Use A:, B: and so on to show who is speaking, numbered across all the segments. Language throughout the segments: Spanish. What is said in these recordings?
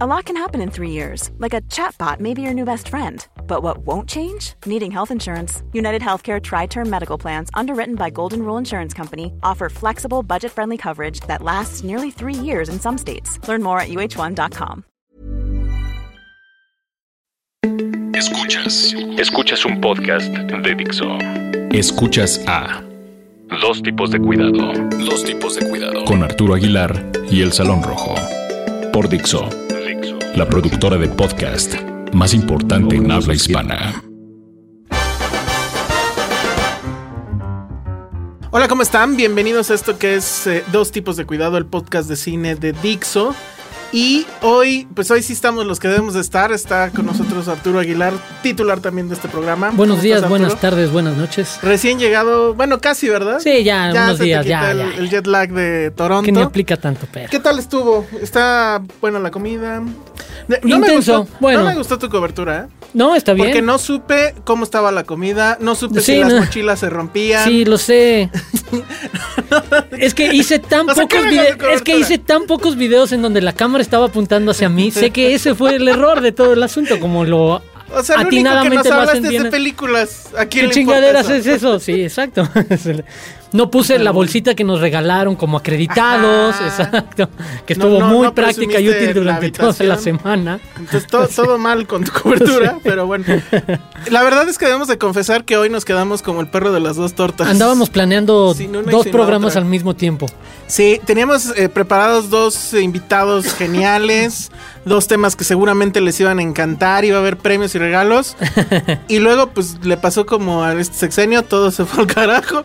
A: A lot can happen in three years, like a chatbot may be your new best friend. But what won't change? Needing health insurance. United Healthcare Tri Term Medical Plans, underwritten by Golden Rule Insurance Company, offer flexible, budget friendly coverage that lasts nearly three years in some states. Learn more at uh1.com.
B: Escuchas. Escuchas un podcast de Dixo. Escuchas a Dos tipos de cuidado. Dos tipos de cuidado. Con Arturo Aguilar y El Salón Rojo. Por Dixo. La productora de podcast más importante en habla hispana.
C: Hola, ¿cómo están? Bienvenidos a esto que es eh, Dos tipos de cuidado, el podcast de cine de Dixo. Y hoy, pues hoy sí estamos los que debemos de estar. Está con nosotros Arturo Aguilar, titular también de este programa.
D: Buenos
C: ¿Cómo
D: días,
C: estás,
D: buenas tardes, buenas noches.
C: Recién llegado, bueno, casi, ¿verdad?
D: Sí, ya, unos
C: se te
D: días, ya,
C: el,
D: ya, ya.
C: el jet lag de Toronto.
D: Que ni aplica tanto, pero.
C: ¿Qué tal estuvo? ¿Está buena la comida?
D: Intenso,
C: me gustó,
D: bueno.
C: No me gustó tu cobertura, ¿eh?
D: No, está bien.
C: Porque no supe cómo estaba la comida, no supe
D: Sí,
C: si las mochilas se rompían.
D: Sí, lo sé. es que hice tan
C: O sea, ¿qué
D: pocos videos. Es que hice tan pocos videos en donde la cámara estaba apuntando hacia mí. sé que ese fue el error de todo el asunto, como lo
C: O sea, lo único que nos hablaste es de películas. ¿A quién
D: ¿Qué
C: le
D: chingaderas
C: eso?
D: es eso? Sí, exacto. No puse la bolsita que nos regalaron como acreditados,
C: Ajá.
D: exacto. Que estuvo
C: no,
D: muy
C: no
D: práctica y útil durante
C: la
D: toda la semana.
C: Entonces todo, todo mal con tu cobertura, pero bueno. La verdad es que debemos de confesar que hoy nos quedamos como el perro de las dos tortas.
D: Andábamos planeando dos programas
C: otra.
D: al mismo tiempo.
C: Sí, teníamos eh, preparados dos invitados geniales, dos temas que seguramente les iban a encantar, iba a haber premios y regalos. Y luego pues le pasó como a este sexenio, todo se fue al carajo.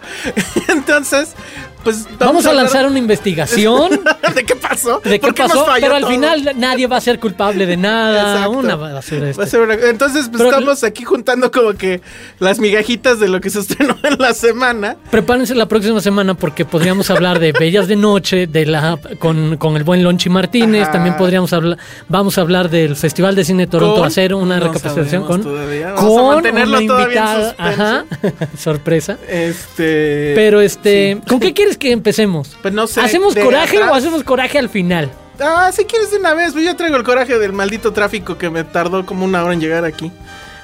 C: Entonces, pues
D: Vamos, a lanzar una investigación
C: ¿De qué pasó?
D: de qué
C: ¿Por nos
D: pasó, pero al
C: todo?
D: final nadie va a ser culpable de nada.
C: Exacto.
D: Una
C: Va a ser una- Entonces, pues estamos aquí juntando como que las migajitas de lo que se estrenó en la semana.
D: Prepárense la próxima semana porque podríamos hablar de Bellas de Noche, de la con, con el buen Lonchi Martínez.
C: Ajá.
D: También podríamos hablar, vamos a hablar del Festival de Cine de Toronto,
C: Con-
D: hacer una
C: no sabemos
D: con,
C: todavía. Vamos a
D: con
C: mantenerlo
D: una
C: todavía en
D: invitada. Ajá, sorpresa.
C: Este.
D: Pero este,
C: sí.
D: ¿con qué quieres que empecemos?
C: Pues no sé.
D: ¿Hacemos coraje
C: atrás.
D: o hacemos coraje al final?
C: Ah, si quieres de una vez, pues yo traigo el coraje del maldito tráfico que me tardó como una hora en llegar aquí.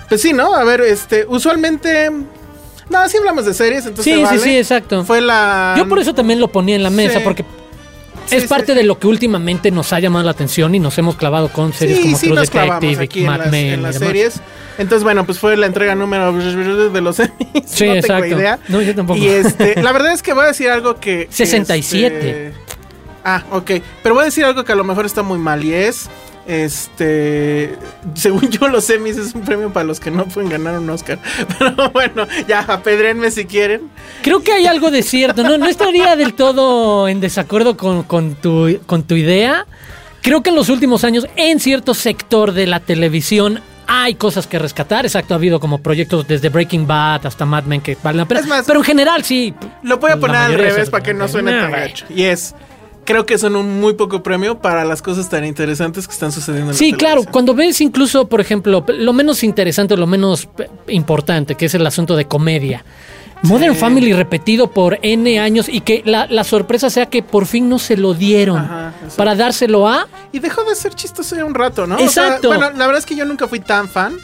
C: Pues sí, ¿no? A ver, este, usualmente. No, sí hablamos de series, entonces.
D: Sí, sí, sí, exacto.
C: Fue la.
D: Yo por eso también lo ponía en la mesa,
C: Sí.
D: porque
C: Sí,
D: es
C: sí,
D: parte
C: sí.
D: de lo que últimamente nos ha llamado la atención y nos hemos clavado con series como True Detective
C: aquí
D: y
C: en
D: Mad
C: las,
D: Men
C: en
D: y
C: las
D: demás.
C: series. Entonces, bueno, pues fue la entrega número de los Emmys.
D: Sí,
C: no
D: exacto.
C: tengo idea.
D: No, yo tampoco.
C: Y este, la verdad es que voy a decir algo que. que,
D: 67.
C: este, ah, ok. Pero voy a decir algo que a lo mejor está muy mal y es. Este. Según yo, los Emmys es un premio para los que no pueden ganar un Oscar. Pero bueno, ya apedrenme si quieren.
D: Creo que hay algo de cierto. No, no estaría del todo en desacuerdo con, con tu, con tu idea. Creo que en los últimos años, en cierto sector de la televisión, hay cosas que rescatar. Exacto, ha habido como proyectos desde Breaking Bad hasta Mad Men que valen la pena.
C: Es más,
D: Pero en general, sí.
C: Lo voy a poner al revés para que no suene tan gacho. Y es. Creo que son un muy poco premio para las cosas tan interesantes que están sucediendo en
D: Sí,
C: la
D: claro, cuando ves incluso, por ejemplo, lo menos interesante, lo menos importante, que es el asunto de comedia. Modern Family repetido por N años y que la, la sorpresa sea que por fin no se lo dieron
C: Ajá,
D: para dárselo a...
C: Y dejó de ser chistoso ya un rato, ¿no?
D: Exacto.
C: bueno, la verdad es que yo nunca fui tan fan.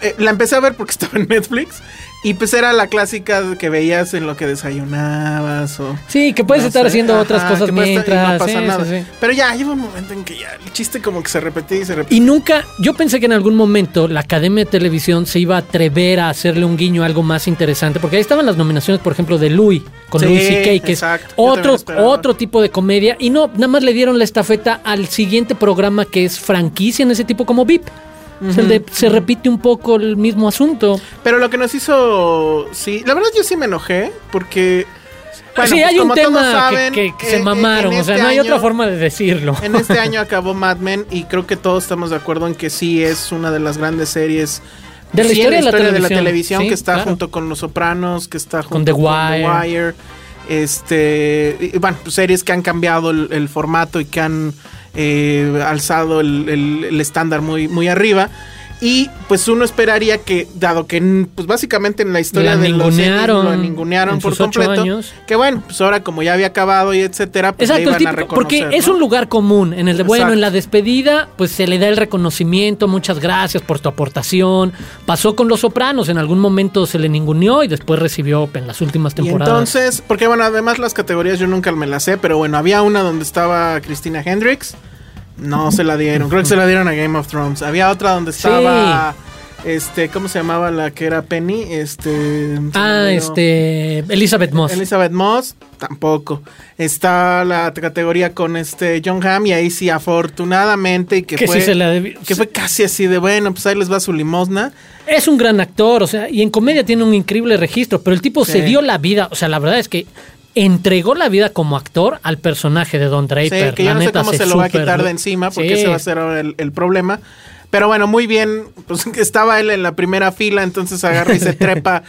C: Eh, la empecé a ver porque estaba en Netflix. Y pues era la clásica que veías en lo que desayunabas o...
D: Sí, que puedes
C: no
D: estar
C: sé,
D: haciendo
C: ajá,
D: otras cosas mientras.
C: no pasa
D: sí,
C: nada.
D: sí, sí.
C: Pero ya, lleva un momento en que ya el chiste como que se repetía y se repetía.
D: Y nunca, yo pensé que en algún momento la Academia de Televisión se iba a atrever a hacerle un guiño a algo más interesante, porque ahí estaban las nominaciones, por ejemplo, de Louis, con Louis C.K., que
C: exacto.
D: es otro, otro tipo de comedia, y no, nada más le dieron la estafeta al siguiente programa que es franquicia en ese tipo como VIP. De- se repite un poco el mismo asunto.
C: Pero lo que nos hizo... Sí, la verdad yo sí me enojé porque Bueno,
D: sí,
C: pues
D: hay un
C: como todos
D: tema que-
C: saben,
D: que, que
C: eh,
D: se
C: eh,
D: mamaron, o sea,
C: este
D: no hay
C: año-
D: otra forma de decirlo.
C: En este año acabó Mad Men y creo que todos estamos de acuerdo en que sí es una de las grandes series
D: De la
C: sí,
D: historia de la televisión,
C: televisión,
D: sí,
C: que está
D: claro.
C: junto con Los Sopranos, que está junto
D: The Wire.
C: Wire, este, y, bueno, pues, series que han cambiado el, el formato y que han eh, alzado el, el- el estándar muy, muy arriba. Y pues uno esperaría que, dado que pues básicamente en la historia
D: La
C: de los
D: ningunearon
C: lo ningunearon
D: en
C: por completo,
D: años.
C: que bueno, pues ahora como ya había acabado y etcétera, pues
D: Exacto,
C: a
D: porque es
C: ¿no?
D: un lugar común. En el de, bueno,
C: Exacto.
D: en la despedida, pues se le da el reconocimiento, muchas gracias por tu aportación. Pasó con Los Sopranos, en algún momento se le ninguneó y después recibió en las últimas
C: Y
D: temporadas.
C: entonces, porque bueno, además las categorías yo nunca me las sé, pero bueno, había una donde estaba Christina Hendricks. No se la dieron, creo que se la dieron a Game of Thrones. Había otra donde estaba este, ¿cómo se llamaba la que era Penny? Este
D: ah, este. Elizabeth Moss.
C: Elizabeth Moss, tampoco. Está la categoría con este John Hamm y ahí sí afortunadamente y que,
D: Que
C: fue
D: sí se la
C: que fue casi así de bueno, pues ahí les va su limosna.
D: Es un gran actor, o sea, y en comedia tiene un increíble registro, pero el tipo se dio la vida, o sea, la verdad es que entregó la vida como actor al personaje de Don Draper.
C: Sí, que yo
D: la
C: no sé cómo se,
D: se
C: lo va a quitar de encima, porque
D: Sí.
C: ese va a ser el, el problema. Pero bueno, muy bien, pues estaba él en la primera fila, entonces agarra y se trepa,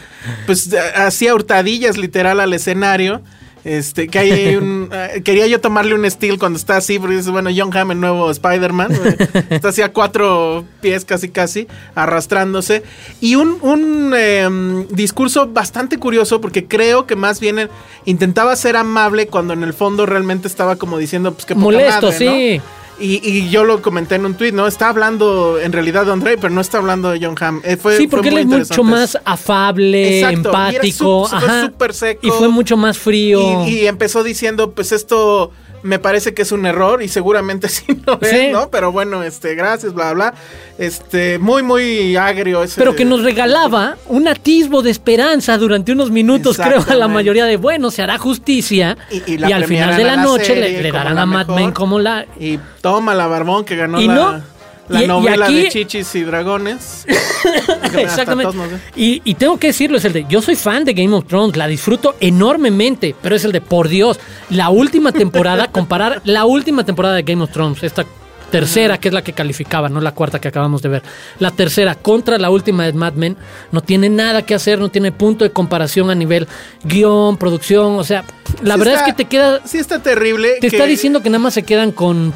C: pues hacía hurtadillas literal al escenario. Este, que hay un. eh, quería yo tomarle un steel cuando está así, porque dice, bueno, John Hamm, el nuevo Spider-Man. eh, está así a cuatro pies casi, casi, arrastrándose. Y un, un eh, discurso bastante curioso, porque creo que más bien intentaba ser amable cuando en el fondo realmente estaba como diciendo, pues que
D: Molesto,
C: madre, ¿no?
D: sí.
C: Y, y yo lo comenté en un tweet, ¿no? Está hablando en realidad de Andre, pero no está hablando de John Hamm. Eh, fue-
D: Sí,
C: fue
D: porque él
C: muy
D: es mucho más afable,
C: Exacto, y era
D: empático,
C: fue
D: ajá,
C: súper seco.
D: y fue mucho más frío.
C: Y, y empezó diciendo, pues esto me parece que es un error y seguramente sí lo es,
D: Sí.
C: ¿no? Pero bueno, este, gracias, bla, bla. Este, muy, muy agrio ese.
D: pero que nos regalaba un atisbo de esperanza durante unos minutos, creo, a la mayoría de, bueno, se hará justicia
C: Y-
D: y,
C: y
D: al final de la
C: la
D: noche
C: serie
D: le, le darán
C: la
D: a Mad. Men como la...
C: Y toma la barbón que ganó
D: Y
C: la,
D: no,
C: la
D: y- y
C: novela
D: aquí-
C: de Chichis y Dragones.
D: Exactamente.
C: nos.
D: Y, y tengo que decirlo, es el de, yo soy fan de Game of Thrones, la disfruto enormemente, pero es el de, por Dios, la última temporada, comparar la última temporada de Game of Thrones, esta tercera, que es la que calificaba, no la cuarta que acabamos de ver, la tercera contra la última de Mad Men, no tiene nada que hacer, no tiene punto de comparación a nivel guion, producción, o sea, la
C: Sí
D: verdad
C: está-
D: es que te queda...
C: Sí está terrible.
D: Te
C: que-
D: está diciendo que nada más se quedan con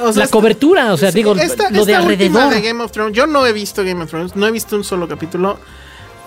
C: o sea,
D: la cobertura, o sea, digo,
C: esta,
D: lo de
C: esta última
D: alrededor.
C: de Game of Thrones, yo no he visto Game of Thrones, no he visto un solo capítulo.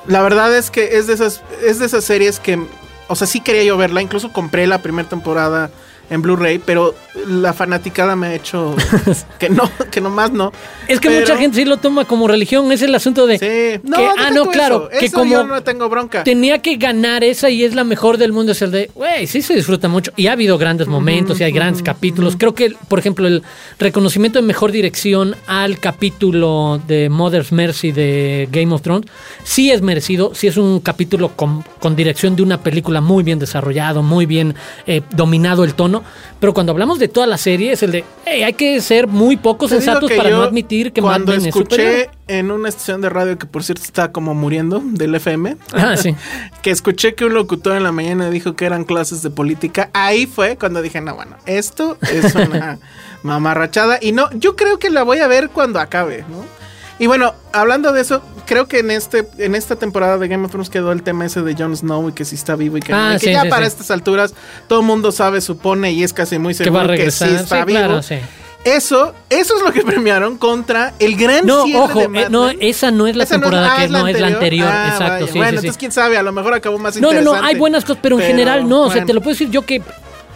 C: La verdad es que es de esas, es de esas series que, o sea, sí quería yo verla, incluso compré la primera temporada en Blu-ray, pero la fanaticada me ha hecho que no, que nomás no.
D: Es que
C: Pero-
D: mucha gente sí lo toma como religión, es el asunto de...
C: Sí, no,
D: que- ah, no, claro,
C: eso,
D: que
C: eso
D: como
C: yo no tengo bronca.
D: tenía que ganar esa y es la mejor del mundo, es el de, güey, sí se disfruta mucho. Y ha habido grandes momentos y hay grandes capítulos. Creo que, por ejemplo, el reconocimiento de mejor dirección al capítulo de Mother's Mercy de Game of Thrones, sí es merecido, sí es un capítulo con, con dirección de una película muy bien desarrollado, muy bien eh, dominado el tono. Pero cuando hablamos de toda la serie, es el de, hey, hay que ser muy pocos
C: Te
D: sensatos para no admitir que Mad
C: cuando
D: Men es superior.
C: escuché en una estación de radio que por cierto está como muriendo del FM,
D: Ah, sí.
C: que escuché que un locutor en la mañana dijo que eran clases de política, ahí fue cuando dije, no, bueno, esto es una mamarrachada y no, yo creo que la voy a ver cuando acabe, ¿no? Y bueno, hablando de eso, creo que en este en esta temporada de Game of Thrones quedó el tema ese de Jon Snow y que si está vivo y que, no,
D: Ah,
C: y que
D: sí,
C: ya
D: sí,
C: para
D: sí.
C: estas alturas todo el mundo sabe, supone y es casi muy seguro que, sí está
D: Sí,
C: vivo.
D: claro, sí.
C: Eso, eso es lo que premiaron contra el gran
D: No,
C: cierre
D: ojo,
C: de Mad
D: eh, no, esa no es la
C: Esa no
D: temporada
C: ah,
D: que no es la anterior.
C: Ah,
D: Exacto, sí,
C: Bueno,
D: sí, sí.
C: entonces quién sabe, a lo mejor acabó más
D: No, no,
C: interesante.
D: no, hay buenas cosas, pero en general no. O sea, te lo puedo decir yo que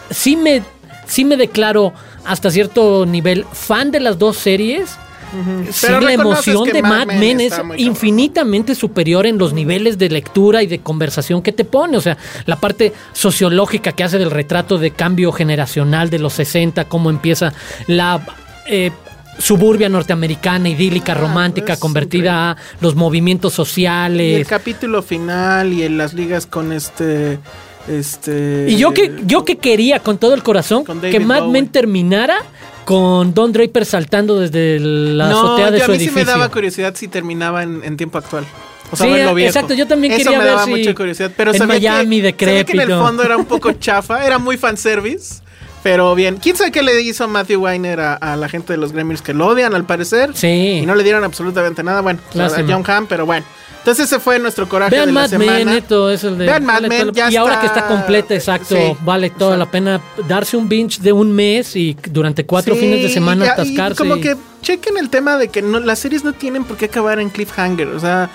D: sí me, sí me declaro hasta cierto nivel fan de las dos series. Sí,
C: Pero
D: la emoción
C: que
D: de
C: Mad Men
D: Men es
C: cabrón.
D: infinitamente superior en los niveles de lectura y de conversación que te pone. O sea, la parte sociológica que hace del retrato de cambio generacional de los 60, cómo empieza la eh, suburbia norteamericana, idílica, romántica,
C: es
D: convertida a los movimientos
C: Y el
D: sociales.
C: capítulo final y en las ligas con este. Este.
D: Y yo que, yo que quería con todo el corazón que Mad Men terminara con Don Draper saltando desde la
C: no,
D: azotea de
C: yo a
D: su
C: mí sí
D: edificio.
C: me daba curiosidad si terminaba en, en tiempo actual. O sea,
D: Sí,
C: verlo viejo.
D: exacto, yo también
C: Eso
D: quería
C: me
D: ver
C: daba
D: si
C: mucha curiosidad. Pero
D: en
C: sabía
D: Miami,
C: que, sabía que en el fondo era un poco chafa, era muy fanservice. Pero bien, ¿quién sabe qué le hizo Matthew Weiner a, a la gente de los Gremlins que lo odian al parecer?
D: Sí.
C: Y no le dieron absolutamente nada. Bueno, pues, a. John Hamm, pero bueno. Entonces ese fue nuestro coraje
D: Vean
C: de la
D: Mad
C: semana.
D: Men, neto, es el de.
C: Vean Mad Men, ya
D: y ahora que
C: está-
D: completa, exacto,
C: Sí,
D: vale toda la pena darse un binge de un mes y durante cuatro
C: Sí,
D: fines de semana
C: ya, y
D: atascarse.
C: como
D: y-
C: que chequen el tema de que no, las series no tienen por qué acabar en cliffhanger. O sea,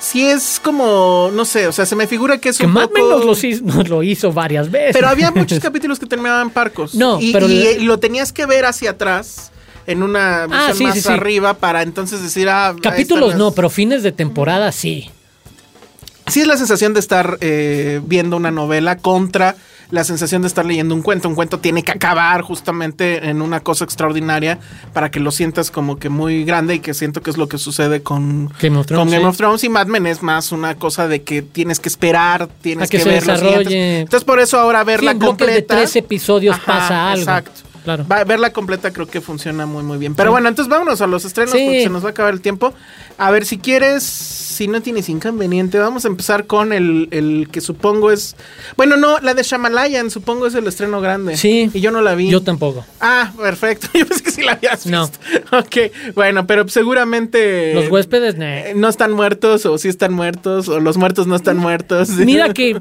C: si es como, no sé, o sea, se me figura que es
D: que
C: un
D: Mad
C: poco...
D: Men nos lo, hizo, nos lo hizo varias veces.
C: Pero había muchos capítulos que terminaban parcos.
D: No,
C: y,
D: pero
C: y, lo tenías que ver hacia atrás en una
D: Ah, sí,
C: más
D: sí, sí.
C: arriba para entonces decir, ah,
D: Capítulos no, pero fines de temporada sí.
C: Sí es la sensación de estar eh, viendo una novela contra la sensación de estar leyendo un cuento. Un cuento tiene que acabar justamente en una cosa extraordinaria para que lo sientas como que muy grande y que siento que es lo que sucede con
D: Game of Thrones,
C: con Game
D: sí.
C: of Thrones y Mad Men es más una cosa de que tienes que esperar, tienes
D: A que
C: que,
D: se
C: ver los. Entonces por eso ahora
D: Sí,
C: verla
D: en bloques de
C: completa.
D: tres episodios pasa algo.
C: Exacto.
D: Claro.
C: Va- verla completa creo que funciona muy muy bien. Pero
D: Sí.
C: bueno, entonces vámonos a los estrenos
D: Sí.
C: porque se nos va a acabar el tiempo. A ver, si quieres, si no tienes inconveniente, vamos a empezar con el, el que supongo es... Bueno, no, la de Shamalayan, supongo es el estreno grande.
D: Sí.
C: Y yo no la vi.
D: Yo tampoco.
C: Ah, perfecto. Yo pensé que sí la habías
D: No.
C: visto. Ok, bueno, pero seguramente...
D: Los huéspedes, ne.
C: eh, No están muertos o sí están muertos o los muertos no están muertos.
D: Mira que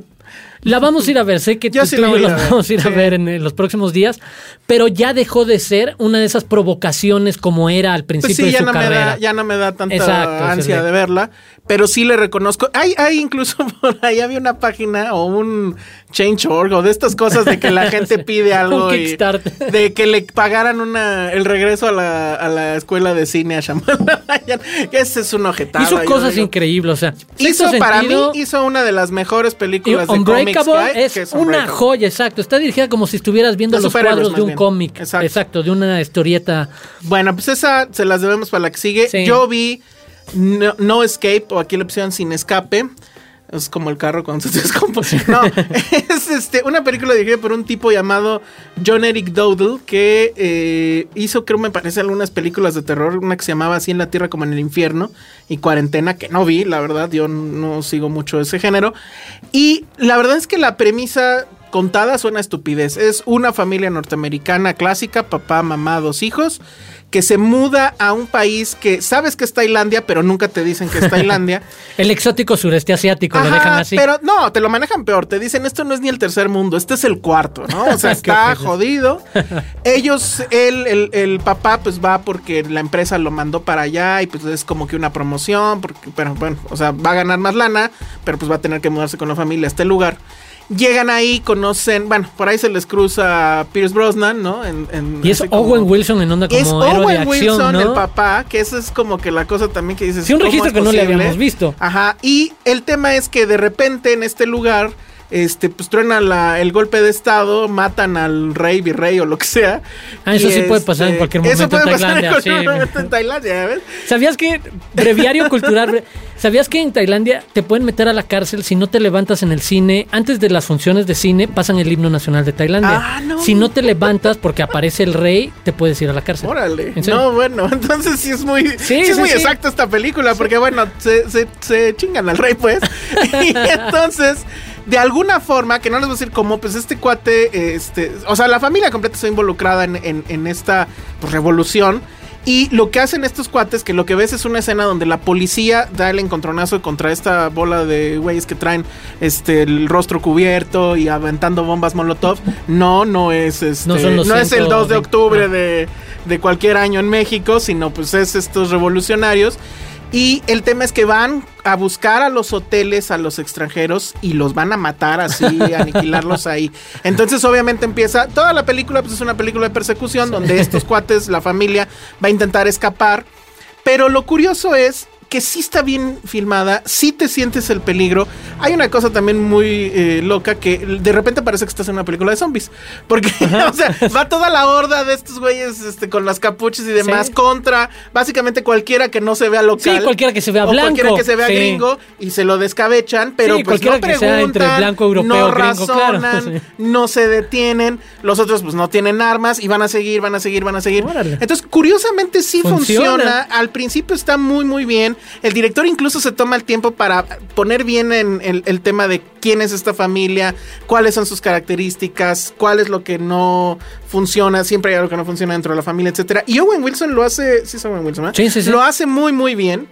D: la vamos a ir a ver, sé que
C: Yo
D: tú
C: sí la
D: yo
C: voy a
D: la
C: ver,
D: vamos a ir
C: sí.
D: a ver en, los próximos días, pero ya dejó de ser una de esas provocaciones como era al
C: Pues
D: principio
C: sí,
D: de
C: ya
D: su
C: no, me da, ya no me da tanta
D: Exacto,
C: ansia
D: de
C: verla, pero sí le reconozco. Hay, hay incluso por ahí había una página o un Change.org o de estas cosas de que la gente pide algo y de que le pagaran una el regreso a la, a la escuela de cine a Shyamalan. Ese es un ojetada.
D: Hizo cosas
C: digo.
D: increíbles, o sea,
C: Hizo para mí hizo una de las mejores películas de cómics que
D: Unbreakable
C: hay,
D: es,
C: que es
D: una
C: Unbreakable.
D: joya, exacto. Está dirigida como si estuvieras viendo
C: De
D: los cuadros de un cómic.
C: Exacto.
D: Exacto. de una historieta.
C: Bueno, pues esa se las debemos para la que sigue.
D: Sí.
C: Yo vi no, No Escape, o aquí la opción Sin Escape. Es como el carro cuando se descompone. No, es este, una película dirigida por un tipo llamado John Eric Dowdle que eh, hizo, creo me parece, algunas películas de terror. Una que se llamaba Así en la Tierra como en el Infierno y Cuarentena, que no vi, la verdad. Yo no sigo mucho ese género. Y la verdad es que la premisa contada suena a estupidez. Es una familia norteamericana clásica, papá, mamá, dos hijos, que se muda a un país que sabes que es Tailandia, pero nunca te dicen que es Tailandia.
D: El exótico sureste asiático, lo dejan así.
C: Pero no, te lo manejan peor. Te dicen, esto no es ni el tercer mundo, este es el cuarto, ¿no? O sea, está jodido. Ellos, él, el, el papá, pues va porque la empresa lo mandó para allá y pues es como que una promoción, porque, pero bueno, o sea, va a ganar más lana, pero pues va a tener que mudarse con la familia a este lugar. Llegan ahí, conocen, bueno, por ahí se les cruza Pierce Brosnan, ¿no? En, en-
D: y es
C: como-
D: Owen Wilson en onda como
C: es
D: héroe de
C: Owen
D: acción,
C: Wilson,
D: ¿no?
C: el papá, que eso es como que la cosa también que dices.
D: Sí, un
C: ¿cómo
D: registro
C: es
D: que no le habíamos visto.
C: Ajá, y el tema es que de repente en este lugar, este, pues truena la- el golpe de estado, matan al rey, virrey o lo que sea.
D: Ah, eso sí puede pasar en cualquier
C: Eso
D: momento en
C: puede pasar en
D: Tailandia,
C: cualquier
D: sí.
C: momento en Tailandia, ¿ya ¿ves?
D: ¿Sabías que, breviario cultural, ¿sabías que en Tailandia te pueden meter a la cárcel si no te levantas en el cine? Antes de las funciones de cine pasan el himno nacional de Tailandia.
C: Ah, no.
D: Si no te levantas porque aparece el rey, te puedes ir a la cárcel.
C: Órale. No, bueno, entonces sí es muy, sí,
D: Sí,
C: es
D: sí,
C: muy
D: sí.
C: exacta esta película, porque bueno, se, se- se chingan al rey, pues. y entonces, de alguna forma, que no les voy a decir cómo, pues este cuate, este, o sea, la familia completa está involucrada en, en- en esta pues, revolución. Y lo que hacen estos cuates, que lo que ves es una escena donde la policía da el encontronazo contra esta bola de güeyes que traen este el rostro cubierto y aventando bombas molotov. No, no es este,
D: No son los
C: no es el 2 de
D: 120,
C: octubre
D: ah.
C: de, de cualquier año en México, sino pues es estos revolucionarios. Y el tema es que van a buscar a los hoteles, a los extranjeros, y los van a matar así, aniquilarlos ahí. Entonces, obviamente, empieza. Toda la película, pues es una película de persecución, donde estos cuates, la familia, va a intentar escapar. Pero lo curioso es que sí está bien filmada, sí te sientes el peligro. Hay una cosa también muy eh, loca que de repente parece que estás en una película de zombies. Porque, o sea, va toda la horda de estos güeyes este, con las capuchas y demás
D: Sí.
C: contra básicamente cualquiera que no se vea local.
D: Sí, cualquiera que se vea
C: o
D: blanco.
C: cualquiera que se vea
D: Sí.
C: gringo y se lo descabechan, pero
D: Sí,
C: pues
D: cualquiera
C: no
D: que sea
C: preguntan,
D: entre blanco, europeo,
C: no
D: gringo, claro,
C: razonan,
D: sí.
C: no se detienen. Los otros pues no tienen armas y van a seguir, van a seguir, van a seguir.
D: Órale.
C: Entonces, curiosamente sí
D: Funciona.
C: funciona. Al principio está muy, muy bien. Bien. El director incluso se toma el tiempo para poner bien en el, el tema de quién es esta familia, cuáles son sus características, cuál es lo que no funciona, siempre hay algo que no funciona dentro de la familia, etcétera. Y Owen Wilson lo hace, sí es Owen Wilson, ¿verdad?
D: Sí, sí, sí.
C: Lo hace muy, muy bien.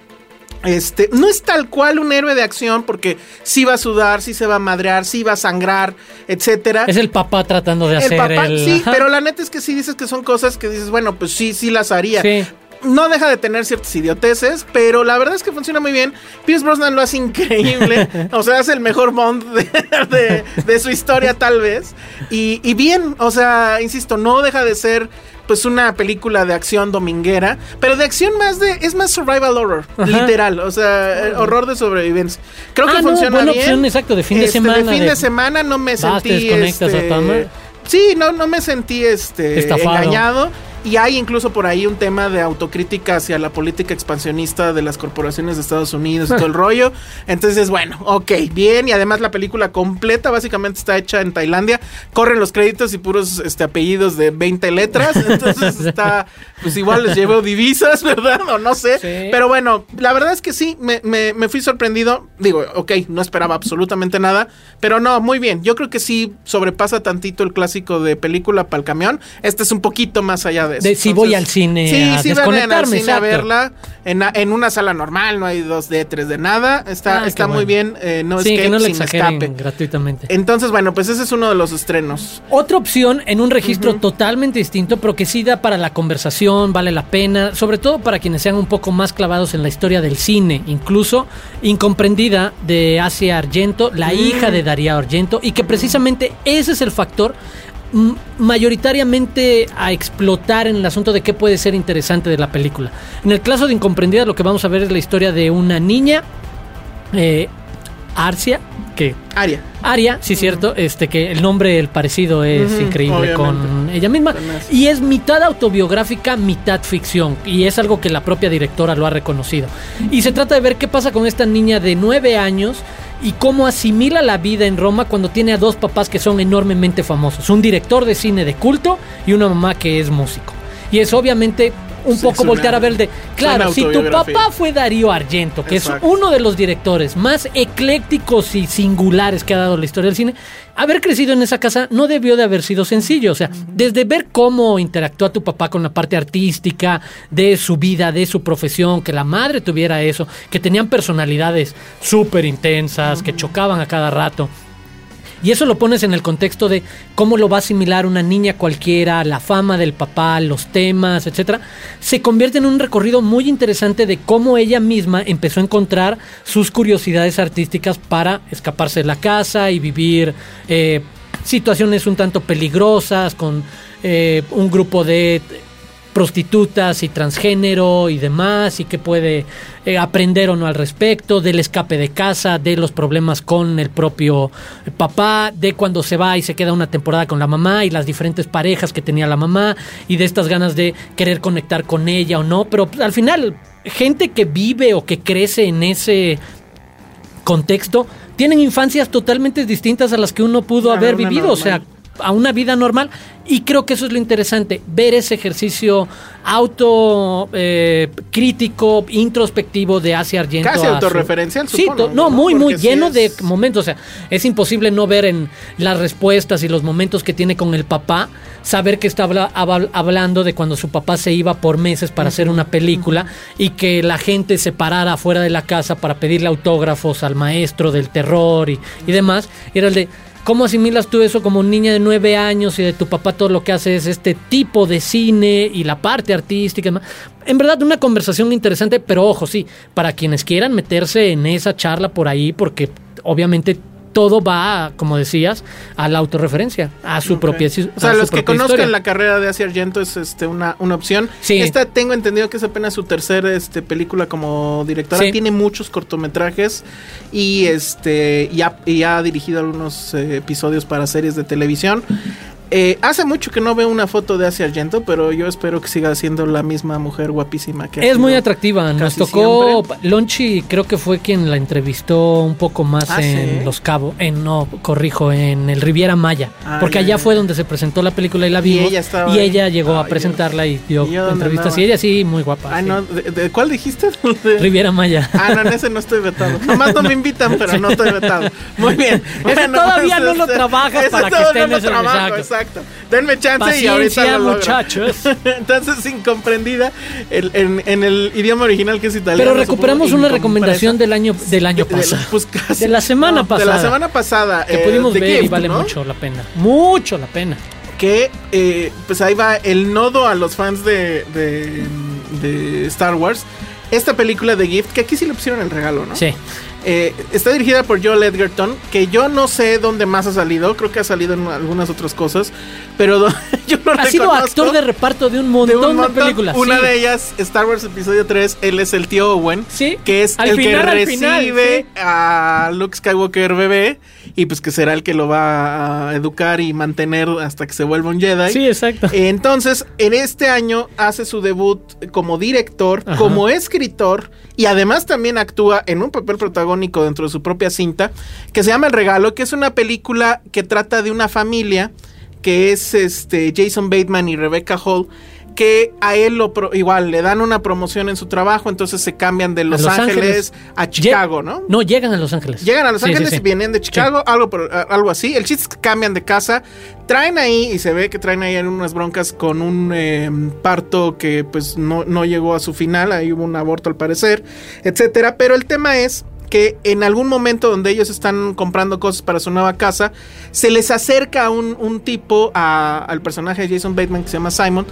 C: Este, no es tal cual un héroe de acción porque sí va a sudar, sí se va a madrear, sí va a sangrar, etcétera.
D: Es el papá tratando de
C: El
D: hacer
C: papá,
D: el.
C: sí,
D: Ajá.
C: pero la neta es que sí dices que son cosas que dices, bueno, pues sí, sí las haría.
D: Sí.
C: No deja de tener ciertas idioteces, pero la verdad es que funciona muy bien. Pierce Brosnan lo hace increíble. o sea, hace el mejor Bond de, de- de su historia, tal vez. Y, y bien, o sea, insisto, no deja de ser pues una película de acción dominguera, pero de acción más de, es más survival horror,
D: Ajá.
C: literal, o sea, eh, horror de sobrevivencia. Creo que
D: Ah, no,
C: funciona
D: buena
C: bien.
D: opción, exacto, de fin de
C: Este,
D: semana,
C: De fin
D: de-
C: de semana no me
D: te
C: sentí. este. Sí, no, no me sentí este
D: Estafado.
C: engañado. Y hay incluso por ahí un tema de autocrítica hacia la política expansionista de las corporaciones de Estados Unidos y todo el rollo. Entonces, bueno, ok, bien. Y además la película completa básicamente está hecha en Tailandia. Corren los créditos y puros este, apellidos de 20 letras. Entonces está, pues igual les llevo divisas, ¿verdad? O no sé.
D: Sí.
C: Pero bueno, la verdad es que sí, me, me- me fui sorprendido. Digo, ok, no esperaba absolutamente nada. Pero no, muy bien. Yo creo que sí sobrepasa tantito el clásico de película para el camión. Este es un poquito más allá de eso.
D: De si voy al cine
C: sí,
D: a
C: sí, al a verla en, en una sala normal, no hay 2D, 3D, nada. Está,
D: Ah,
C: está muy
D: bueno.
C: bien. eh, no
D: sí,
C: escape
D: que no le
C: sin escape.
D: gratuitamente.
C: Entonces, bueno, pues ese es uno de los estrenos.
D: Otra opción en un registro totalmente distinto, pero que sí da para la conversación, vale la pena, sobre todo para quienes sean un poco más clavados en la historia del cine, incluso incomprendida de Asia Argento, la hija de Darío Argento, y que precisamente ese es el factor mm, mayoritariamente a explotar en el asunto de qué puede ser interesante de la película. En el caso de Incomprendida lo que vamos a ver es la historia de una niña, eh, Arcia, que
C: Aria.
D: Aria, sí, cierto, este que el nombre, el parecido es increíble con ella misma. Y es mitad autobiográfica, mitad ficción. Y es algo que la propia directora lo ha reconocido. Y se trata de ver qué pasa con esta niña de nueve años y cómo asimila la vida en Roma cuando tiene a dos papás que son enormemente famosos. Un director de cine de culto y una mamá que es músico. Y es obviamente un
C: Sí,
D: poco voltear
C: una-
D: a ver de, claro, si tu papá fue Darío Argento, que
C: Exacto.
D: es uno de los directores más eclécticos y singulares que ha dado la historia del cine, haber crecido en esa casa no debió de haber sido sencillo. O sea, desde ver cómo interactúa tu papá con la parte artística de su vida, de su profesión, que la madre tuviera eso, que tenían personalidades súper intensas, que chocaban a cada rato. Y eso lo pones en el contexto de cómo lo va a asimilar una niña cualquiera, la fama del papá, los temas, etcétera. Se convierte en un recorrido muy interesante de cómo ella misma empezó a encontrar sus curiosidades artísticas para escaparse de la casa y vivir eh, situaciones un tanto peligrosas con eh, un grupo de prostitutas y transgénero y demás y que puede eh, aprender o no al respecto del escape de casa, de los problemas con el propio papá, de cuando se va y se queda una temporada con la mamá y las diferentes parejas que tenía la mamá y de estas ganas de querer conectar con ella o no, pero pues, al final gente que vive o que crece en ese contexto tienen infancias totalmente distintas a las que uno pudo
C: Claro,
D: haber vivido, o sea. A una vida normal. Y creo que eso es lo interesante, ver ese ejercicio auto eh, crítico, introspectivo de Asia Argento.
C: Casi
D: su-
C: autorreferencial,
D: Sí,
C: supongo,
D: to- no, muy, muy
C: sí
D: lleno de
C: es-
D: momentos. O sea, es imposible no ver en las respuestas y los momentos que tiene con el papá, saber que está habla- habl- hablando de cuando su papá se iba por meses para hacer una película y que la gente se parara afuera de la casa para pedirle autógrafos al maestro del terror y, y demás. Y era el de, ¿cómo asimilas tú eso como niña de nueve años y de tu papá todo lo que hace es este tipo de cine y la parte artística? En verdad, una conversación interesante, pero ojo, sí, para quienes quieran meterse en esa charla por ahí, porque obviamente todo va, como decías, a la autorreferencia, a su
C: Ok.
D: propia
C: O sea,
D: a
C: los que conozcan
D: historia.
C: la carrera de Asia Argento es este una, una opción.
D: Sí.
C: Esta tengo entendido que es apenas su tercera este, película como directora.
D: Sí.
C: Tiene muchos cortometrajes y este y ha, y ha dirigido algunos eh, episodios para series de televisión. Eh, hace mucho que no veo una foto de Asia Argento, pero yo espero que siga siendo la misma mujer guapísima que
D: Es muy atractiva. Nos tocó.
C: siempre.
D: Lonchi, creo que fue quien la entrevistó un poco más
C: Ah,
D: en
C: ¿sí?
D: Los Cabos. En, no, corrijo, en el Riviera Maya.
C: Ah,
D: porque allá fue donde se presentó la película y la
C: Y
D: vimos.
C: ella
D: y ella llegó a presentarla y dio
C: ¿Y yo dónde
D: entrevistas.
C: andaba?
D: Y ella sí, muy guapa. Sí.
C: no, ¿de, de cuál dijiste? De-
D: Riviera Maya.
C: Ah, no, en ese no estoy vetado. Nomás no me invitan, pero no estoy vetado. Muy bien.
D: Ese todavía no lo trabajas para que esté en ese-
C: exacto. Denme chance y ahorita
D: Paciencia,
C: lo
D: muchachos.
C: Entonces, incomprendida el- en, en el idioma original que es italiano.
D: Pero recuperamos una recomendación del año, del año
C: De- de la-
D: pasado.
C: pues, casi.
D: De la semana
C: No,
D: pasada.
C: De la semana pasada.
D: que
C: eh,
D: pudimos ver y vale
C: ¿no?
D: mucho la pena. Mucho la pena.
C: que eh, pues ahí va el nodo a los fans de, de, de Star Wars. Esta película de Gift, que aquí sí le pusieron el regalo, ¿no?
D: Sí.
C: Eh, está dirigida por Joel Edgerton, que yo no sé dónde más ha salido, creo que ha salido en algunas otras cosas, pero yo lo
D: Ha sido actor de reparto de un montón de,
C: un montón.
D: películas.
C: Una
D: sí.
C: de ellas, Star Wars Episodio 3, él es el tío Owen,
D: Sí.
C: que es
D: Al
C: el
D: final,
C: que recibe
D: final,
C: a Luke Skywalker bebé y pues que será el que lo va a educar y mantener hasta que se vuelva un Jedi.
D: Sí, exacto.
C: Entonces, en este año hace su debut como director,
D: Ajá.
C: como escritor y además también actúa en un papel protagónico dentro de su propia cinta que se llama El Regalo, que es una película que trata de una familia que es este Jason Bateman y Rebecca Hall que a él lo pro- igual le dan una promoción en su trabajo, entonces se cambian de Los,
D: Los
C: Ángeles,
D: Ángeles.
C: a Chicago, ¿no?
D: No, llegan a Los Ángeles.
C: Llegan a Los
D: Sí,
C: Ángeles
D: sí.
C: y vienen de Chicago, algo, algo así. El chiste es que cambian de casa, traen ahí, y se ve que traen ahí unas broncas con un eh, parto que pues no, no llegó a su final, ahí hubo un aborto al parecer, etcétera. Pero el tema es que en algún momento donde ellos están comprando cosas para su nueva casa, se les acerca un, un tipo a- al personaje de Jason Bateman que se llama Simon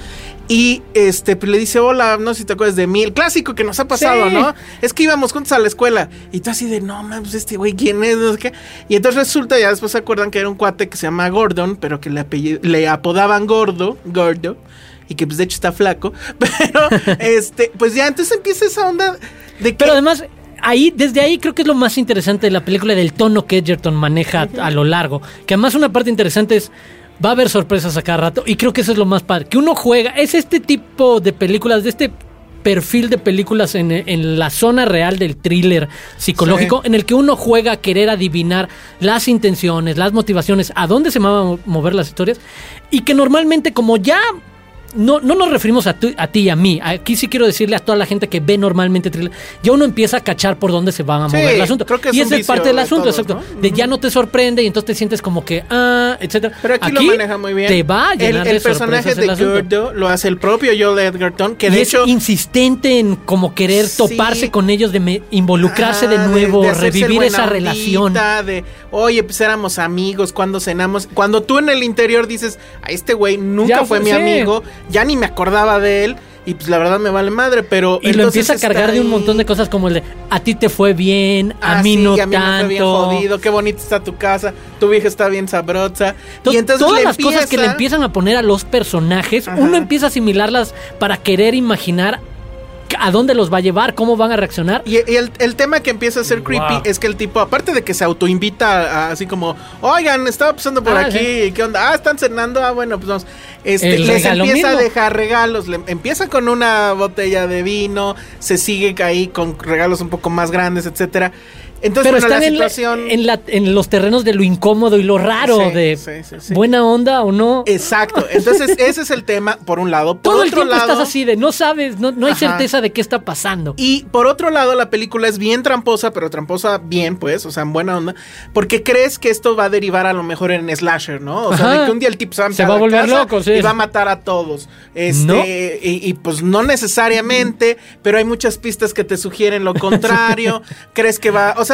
C: y este pues, le dice, hola, no sé si te acuerdas de mí, el clásico que nos ha pasado,
D: Sí.
C: ¿no? Es que íbamos juntos a la escuela. Y tú así de, no, man, pues este güey, ¿quién es? No sé qué. Y entonces resulta, ya después se acuerdan que era un cuate que se llama Gordon, pero que le, apellido- le apodaban Gordo, Gordo. Y que pues de hecho está flaco. Pero, este, pues ya, entonces empieza esa onda de que...
D: Pero además, ahí, desde ahí creo que es lo más interesante de la película, del tono que Edgerton maneja a lo largo. Que además una parte interesante es, va a haber sorpresas a cada rato, y creo que eso es lo más padre. Que uno juega, es este tipo de películas, de este perfil de películas en, en la zona real del thriller psicológico, en el que uno juega a querer adivinar las intenciones, las motivaciones, a dónde se van a mo- mover las historias, y que normalmente como ya no, no nos referimos a, tu- a ti y a mí. Aquí sí quiero decirle a toda la gente que ve normalmente thriller, ya uno empieza a cachar por dónde se van a
C: Sí,
D: mover el asunto.
C: creo que es
D: y esa es parte del
C: de
D: asunto,
C: todos,
D: exacto.
C: ¿no?
D: De ya no te sorprende y entonces te sientes como que, ah, etcétera.
C: Pero aquí, lo maneja muy bien.
D: Te va a
C: el,
D: llenar
C: el
D: de
C: personaje de
D: el.
C: Gordo lo hace el propio Joel Edgerton, que
D: y
C: de
D: es
C: hecho...
D: insistente en como querer
C: Sí.
D: toparse con ellos, de me- involucrarse de nuevo,
C: el
D: revivir esa relación.
C: De, oye, pues éramos amigos cuando cenamos. Cuando tú en el interior dices, a este güey nunca
D: Ya
C: fue mi
D: sí.
C: amigo, ya ni me acordaba de él. Y pues la verdad me vale madre, pero.
D: Y lo empieza a cargar de un montón de cosas como el de a ti te fue bien, a
C: "Ah,
D: mí
C: sí,
D: no
C: y a mí me fue bien
D: tanto.
C: jodido, qué bonita está tu casa, tu vieja está bien sabrosa. Y entonces
D: todas las cosas que le
C: empieza-
D: empiezan a poner a los personajes,
C: Ajá.
D: uno empieza a asimilarlas para querer imaginar a dónde los va a llevar, cómo van a reaccionar.
C: Y, y el, el tema que empieza a ser creepy
D: Wow.
C: es que el tipo, aparte de que se autoinvita a- así como, oigan, estaba pasando por
D: Ah,
C: aquí, ¿qué onda? Ah, están cenando, ah, bueno, pues vamos. Este, les empieza a dejar regalos, le- empieza con una botella de vino, se sigue ahí con regalos un poco más grandes, etcétera. Entonces,
D: Pero
C: bueno,
D: están
C: la
D: en, la-
C: situación...
D: en, la- en los terrenos de lo incómodo y lo raro,
C: Sí,
D: de
C: sí, sí, sí.
D: buena onda o no.
C: Exacto, entonces ese es el tema, por un lado. Por
D: Todo el
C: otro
D: tiempo
C: lado,
D: estás así de no sabes, no, no hay
C: Ajá.
D: certeza de qué está pasando.
C: Y por otro lado, la película es bien tramposa, pero tramposa bien, pues, o sea, en buena onda, porque crees que esto va a derivar a lo mejor en slasher, ¿no? O sea,
D: Ajá.
C: de que un día el tipo se va a,
D: Se va a volver loco, sí.
C: y va a matar a todos. Este,
D: No.
C: y, y, pues no necesariamente, pero hay muchas pistas que te sugieren lo contrario. crees que va, o sea,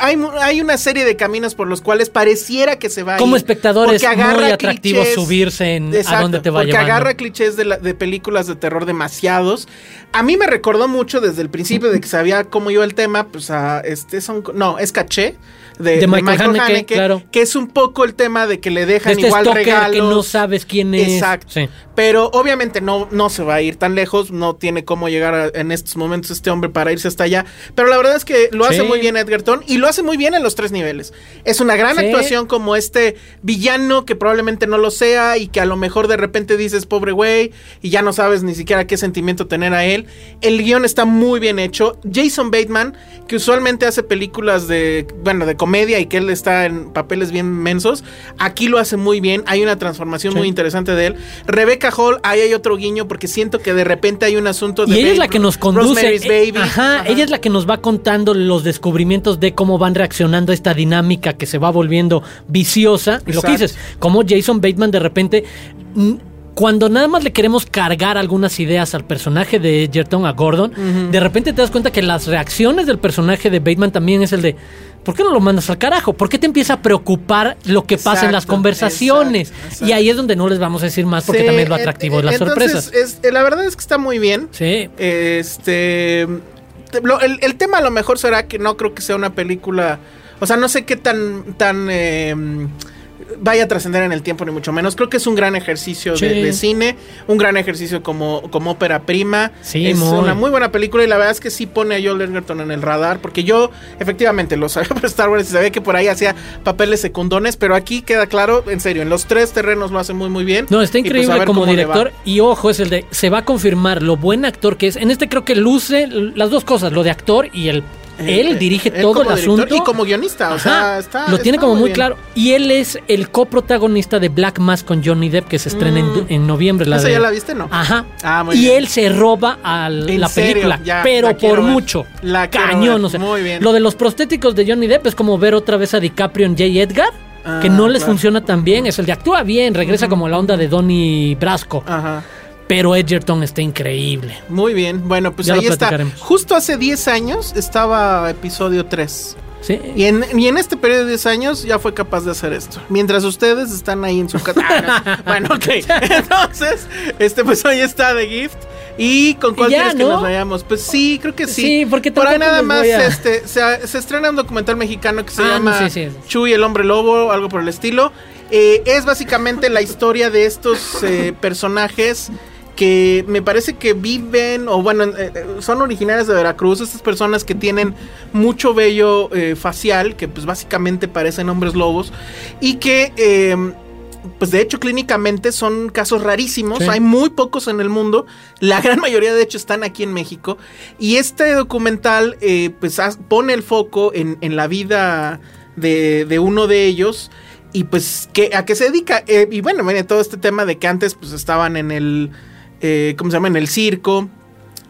C: hay, hay una serie de caminos por los cuales pareciera que se va a
D: Como
C: ir,
D: espectador es muy atractivo
C: clichés-
D: subirse en a dónde te va
C: porque
D: llevando.
C: agarra clichés de, la- de películas de terror demasiados. A mí me recordó mucho desde el principio de que sabía cómo iba el tema, pues a este son no, es caché de,
D: De Michael Haneke, claro.
C: que es un poco el tema de que le
D: de
C: dejan
D: este
C: igual regalos.
D: que no sabes quién es.
C: Exacto.
D: Sí.
C: Pero obviamente no, no se va a ir tan lejos, no tiene cómo llegar a- en estos momentos este hombre para irse hasta allá. Pero la verdad es que lo hace muy bien Edgerton. Edgerton y lo hace muy bien en los tres niveles. Es una gran
D: Sí.
C: actuación como este villano que probablemente no lo sea y que a lo mejor de repente dices pobre güey y ya no sabes ni siquiera qué sentimiento tener a él. El guion está muy bien hecho. Jason Bateman, que usualmente hace películas de, bueno, de comedia y que él está en papeles bien mensos, aquí lo hace muy bien. Hay una transformación muy interesante de él. Rebecca Hall, ahí hay otro guiño porque siento que de repente hay un asunto de
D: Y ella es la que nos conduce. Eh,
C: Baby.
D: Ajá, ella es la que nos va contando los descubrimientos de cómo van reaccionando a esta dinámica que se va volviendo viciosa. Y lo que
C: Exacto.
D: dices, como Jason Bateman de repente. mm, Cuando nada más le queremos cargar algunas ideas al personaje de Edgerton, a Gordon, de repente te das cuenta que las reacciones del personaje de Bateman también es el de, ¿por qué no lo mandas al carajo? ¿Por qué te empieza a preocupar lo que pasa en las conversaciones?
C: exacto, exacto.
D: Y ahí es donde no les vamos a decir más porque
C: Sí,
D: también es lo atractivo de las
C: entonces,
D: sorpresas.
C: es- eh, la verdad es que está muy bien.
D: Sí.
C: Este. lo- el, el tema a lo mejor será que no creo que sea una película. O sea, no sé qué tan. tan eh, vaya a trascender en el tiempo, ni mucho menos. Creo que es un gran ejercicio de,
D: Sí.
C: de cine, un gran ejercicio como, como ópera prima.
D: Sí,
C: es
D: muy.
C: una muy buena película y la verdad es que sí pone a Joel Edgerton en el radar, porque yo efectivamente lo sabía por Star Wars y sabía que por ahí hacía papeles secundones, pero aquí queda claro, en serio, en los tres terrenos lo hace muy muy bien.
D: No, está
C: pues,
D: increíble como director. Y ojo, es el de. Se va a confirmar lo buen actor que es. En este creo que luce las dos cosas, lo de actor y el. Él dirige
C: él
D: todo el asunto.
C: Y como guionista, o sea, está.
D: lo tiene
C: está
D: como muy,
C: bien.
D: claro. Y él es el coprotagonista de Black Mass con Johnny Depp que se estrena en, en noviembre. La
C: Mm. ¿Esa
D: de-
C: ya la viste, no?
D: Ajá.
C: Ah, muy
D: y
C: bien.
D: él se roba a
C: ¿En
D: la
C: serio?
D: película,
C: Ya,
D: pero
C: la
D: por
C: ver.
D: mucho.
C: La
D: Cañón, o sea.
C: Muy bien.
D: Lo de los prostéticos de Johnny Depp es como ver otra vez a DiCaprio en J. Edgar.
C: Ah,
D: que no les
C: claro.
D: funciona tan bien. Es el de actúa bien, regresa como la onda de Donnie Brasco.
C: Ajá.
D: Pero Edgerton está increíble.
C: Muy bien. Bueno, pues
D: Ya
C: ahí está. Justo hace 10 años estaba episodio 3.
D: Sí.
C: Y en, y en este periodo de 10 años ya fue capaz de hacer esto. Mientras ustedes están ahí en su casa. No. bueno, ok. Entonces, este, pues ahí está The Gift. ¿Y con cuál quieres que
D: ¿no?
C: nos vayamos? Pues sí, creo que sí.
D: Sí, porque
C: Por ahí nada más
D: a-
C: este, se, se estrena un documental mexicano que se
D: Ah,
C: llama
D: no, sí, sí.
C: Chuy el hombre lobo, algo por el estilo. Eh, es básicamente la historia de estos eh, personajes que me parece que viven, o bueno, eh, eh, son originarias de Veracruz, estas personas que tienen mucho vello eh, facial, que pues básicamente parecen hombres lobos, y que... eh, pues de hecho clínicamente son casos rarísimos,
D: Sí.
C: hay muy pocos en el mundo, la gran mayoría de hecho están aquí en México y este documental eh, pues pone el foco en, en la vida de, de uno de ellos y pues que, a qué se dedica Eh, y bueno, viene todo este tema de que antes pues estaban en el, eh, ¿cómo se llama? En el circo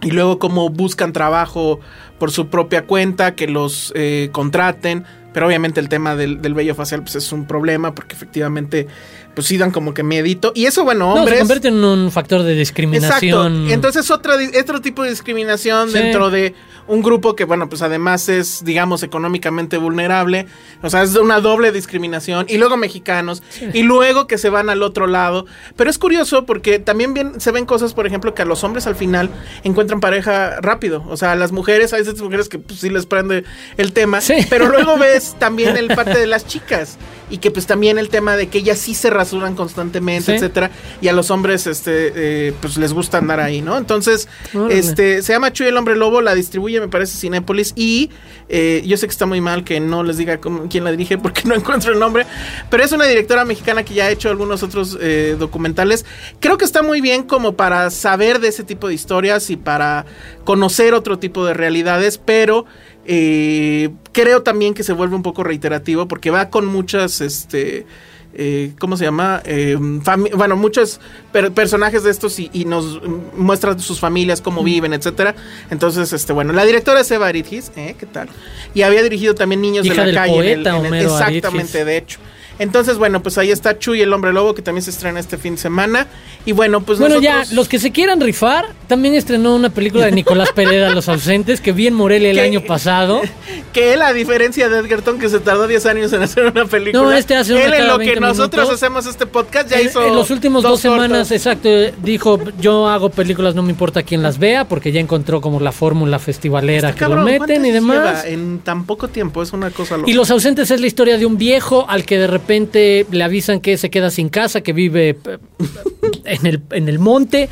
C: y luego cómo buscan trabajo por su propia cuenta, que los eh, contraten. Pero obviamente el tema del, del vello facial pues es un problema porque efectivamente pues sí dan como que miedito. Y eso, bueno,
D: No, se
C: hombres...
D: convierte en un factor de discriminación.
C: Exacto. Entonces otra, di- otro tipo de discriminación
D: Sí.
C: dentro de un grupo que, bueno, pues además es, digamos, económicamente vulnerable. O sea, es una doble discriminación. Y luego mexicanos. Y luego que se van al otro lado. Pero es curioso porque también bien, se ven cosas, por ejemplo, que a los hombres al final encuentran pareja rápido. O sea, a las mujeres, hay ciertas mujeres que pues, sí les prende el tema.
D: Sí.
C: Pero luego ves también el parte de las chicas. Y que pues también el tema de que ellas sí se rasuran constantemente,
D: Sí.
C: etcétera. Y a los hombres, este, eh, pues les gusta andar ahí, ¿no? Entonces,
D: Órale.
C: este, se llama Chuy el hombre lobo, la distribuye, me parece, Cinépolis. Y eh, yo sé que está muy mal que no les diga cómo- quién la dirige porque no encuentro el nombre. Pero es una directora mexicana que ya ha hecho algunos otros eh, documentales. Creo que está muy bien como para saber de ese tipo de historias y para conocer otro tipo de realidades, pero eh, creo también que se vuelve un poco reiterativo porque va con muchas, este, eh, ¿cómo se llama? Eh, bueno, muchos per- personajes de estos y, y nos muestra sus familias, cómo viven, etcétera. Entonces, este, bueno, la directora es Eva Aridgis, ¿eh? ¿Qué tal? Y había dirigido también Niños
D: Hija
C: de la
D: del
C: calle. en el-
D: poeta
C: en el- exactamente,
D: Aridgis.
C: de hecho. Entonces, bueno, pues ahí está Chuy el hombre lobo que también se estrena este fin de semana. Y bueno, pues
D: Bueno,
C: nosotros-
D: ya, los que se quieran rifar, también estrenó una película de Nicolás Pereda, Los Ausentes, que vi en Morelia el año pasado.
C: Que él, a diferencia de Edgerton, que se tardó 10 años en hacer una película.
D: No, este hace una
C: Él, en lo que
D: 20
C: nosotros
D: minutos.
C: hacemos este podcast, ya
D: En-
C: hizo.
D: en los últimos dos, semanas, exacto, dijo, yo hago películas, no me importa quién las vea, porque ya encontró como la fórmula festivalera
C: Está
D: que lo meten y
C: ¿cuántas
D: demás.
C: En tan poco tiempo, es una cosa loca.
D: Y Los Ausentes es la historia de un viejo al que de repente le avisan que se queda sin casa, que vive eh, en el, en el monte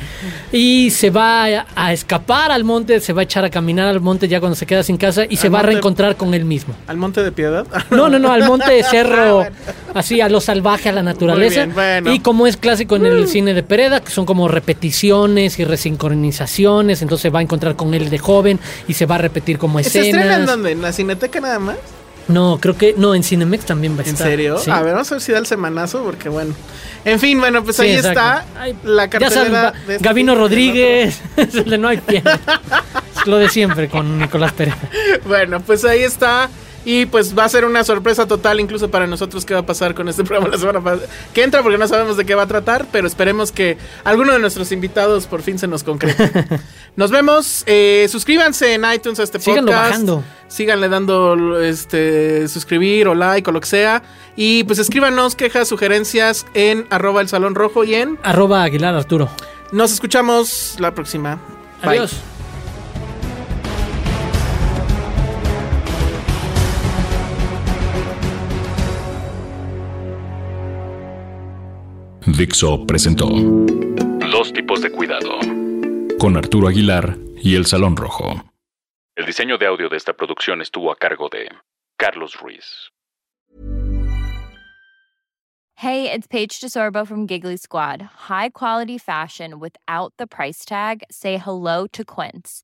D: y se va a, a escapar al monte, se va a echar a caminar al monte ya cuando se queda sin casa y se
C: ¿Al
D: va a reencontrar con él mismo.
C: ¿Al Monte de Piedad?
D: No, no, no, al monte de cerro,
C: Ah, bueno.
D: así a lo salvaje, a la naturaleza.
C: bien, bueno.
D: Y como es clásico en el cine de Pereda, que son como repeticiones y resincronizaciones, entonces se va a encontrar con él de joven y se va a repetir como
C: ¿Se estrena en
D: escenas.
C: dónde? ¿En la Cineteca nada más?
D: No, creo que no, en Cinemex también va a
C: ¿En
D: estar.
C: serio?
D: Sí.
C: A ver, vamos a ver si da el semanazo, porque bueno. En fin, bueno, pues
D: Sí,
C: ahí
D: exacto.
C: está
D: Ay,
C: la
D: ya saben,
C: cartelera de este de
D: Rodríguez, no hay. Es lo de siempre con Nicolás Pérez.
C: Bueno, pues ahí está. Y pues va a ser una sorpresa total incluso para nosotros qué va a pasar con este programa la semana que entra porque no sabemos de qué va a tratar, pero esperemos que alguno de nuestros invitados por fin se nos concrete. nos vemos, eh, suscríbanse en iTunes a este
D: Síganlo
C: podcast.
D: bajando.
C: Síganle dando este suscribir o like o lo que sea. Y pues escríbanos quejas, sugerencias en arroba el salón rojo y en
D: Arroba Aguilar Arturo.
C: nos escuchamos la próxima. Bye.
D: Adiós.
B: Dixo presentó Dos tipos de cuidado con Arturo Aguilar y El Salón Rojo. El diseño de audio de esta producción estuvo a cargo de Carlos Ruiz.
E: Hey, it's Paige DeSorbo from Giggly Squad. High quality fashion without the price tag. Say hello to Quince.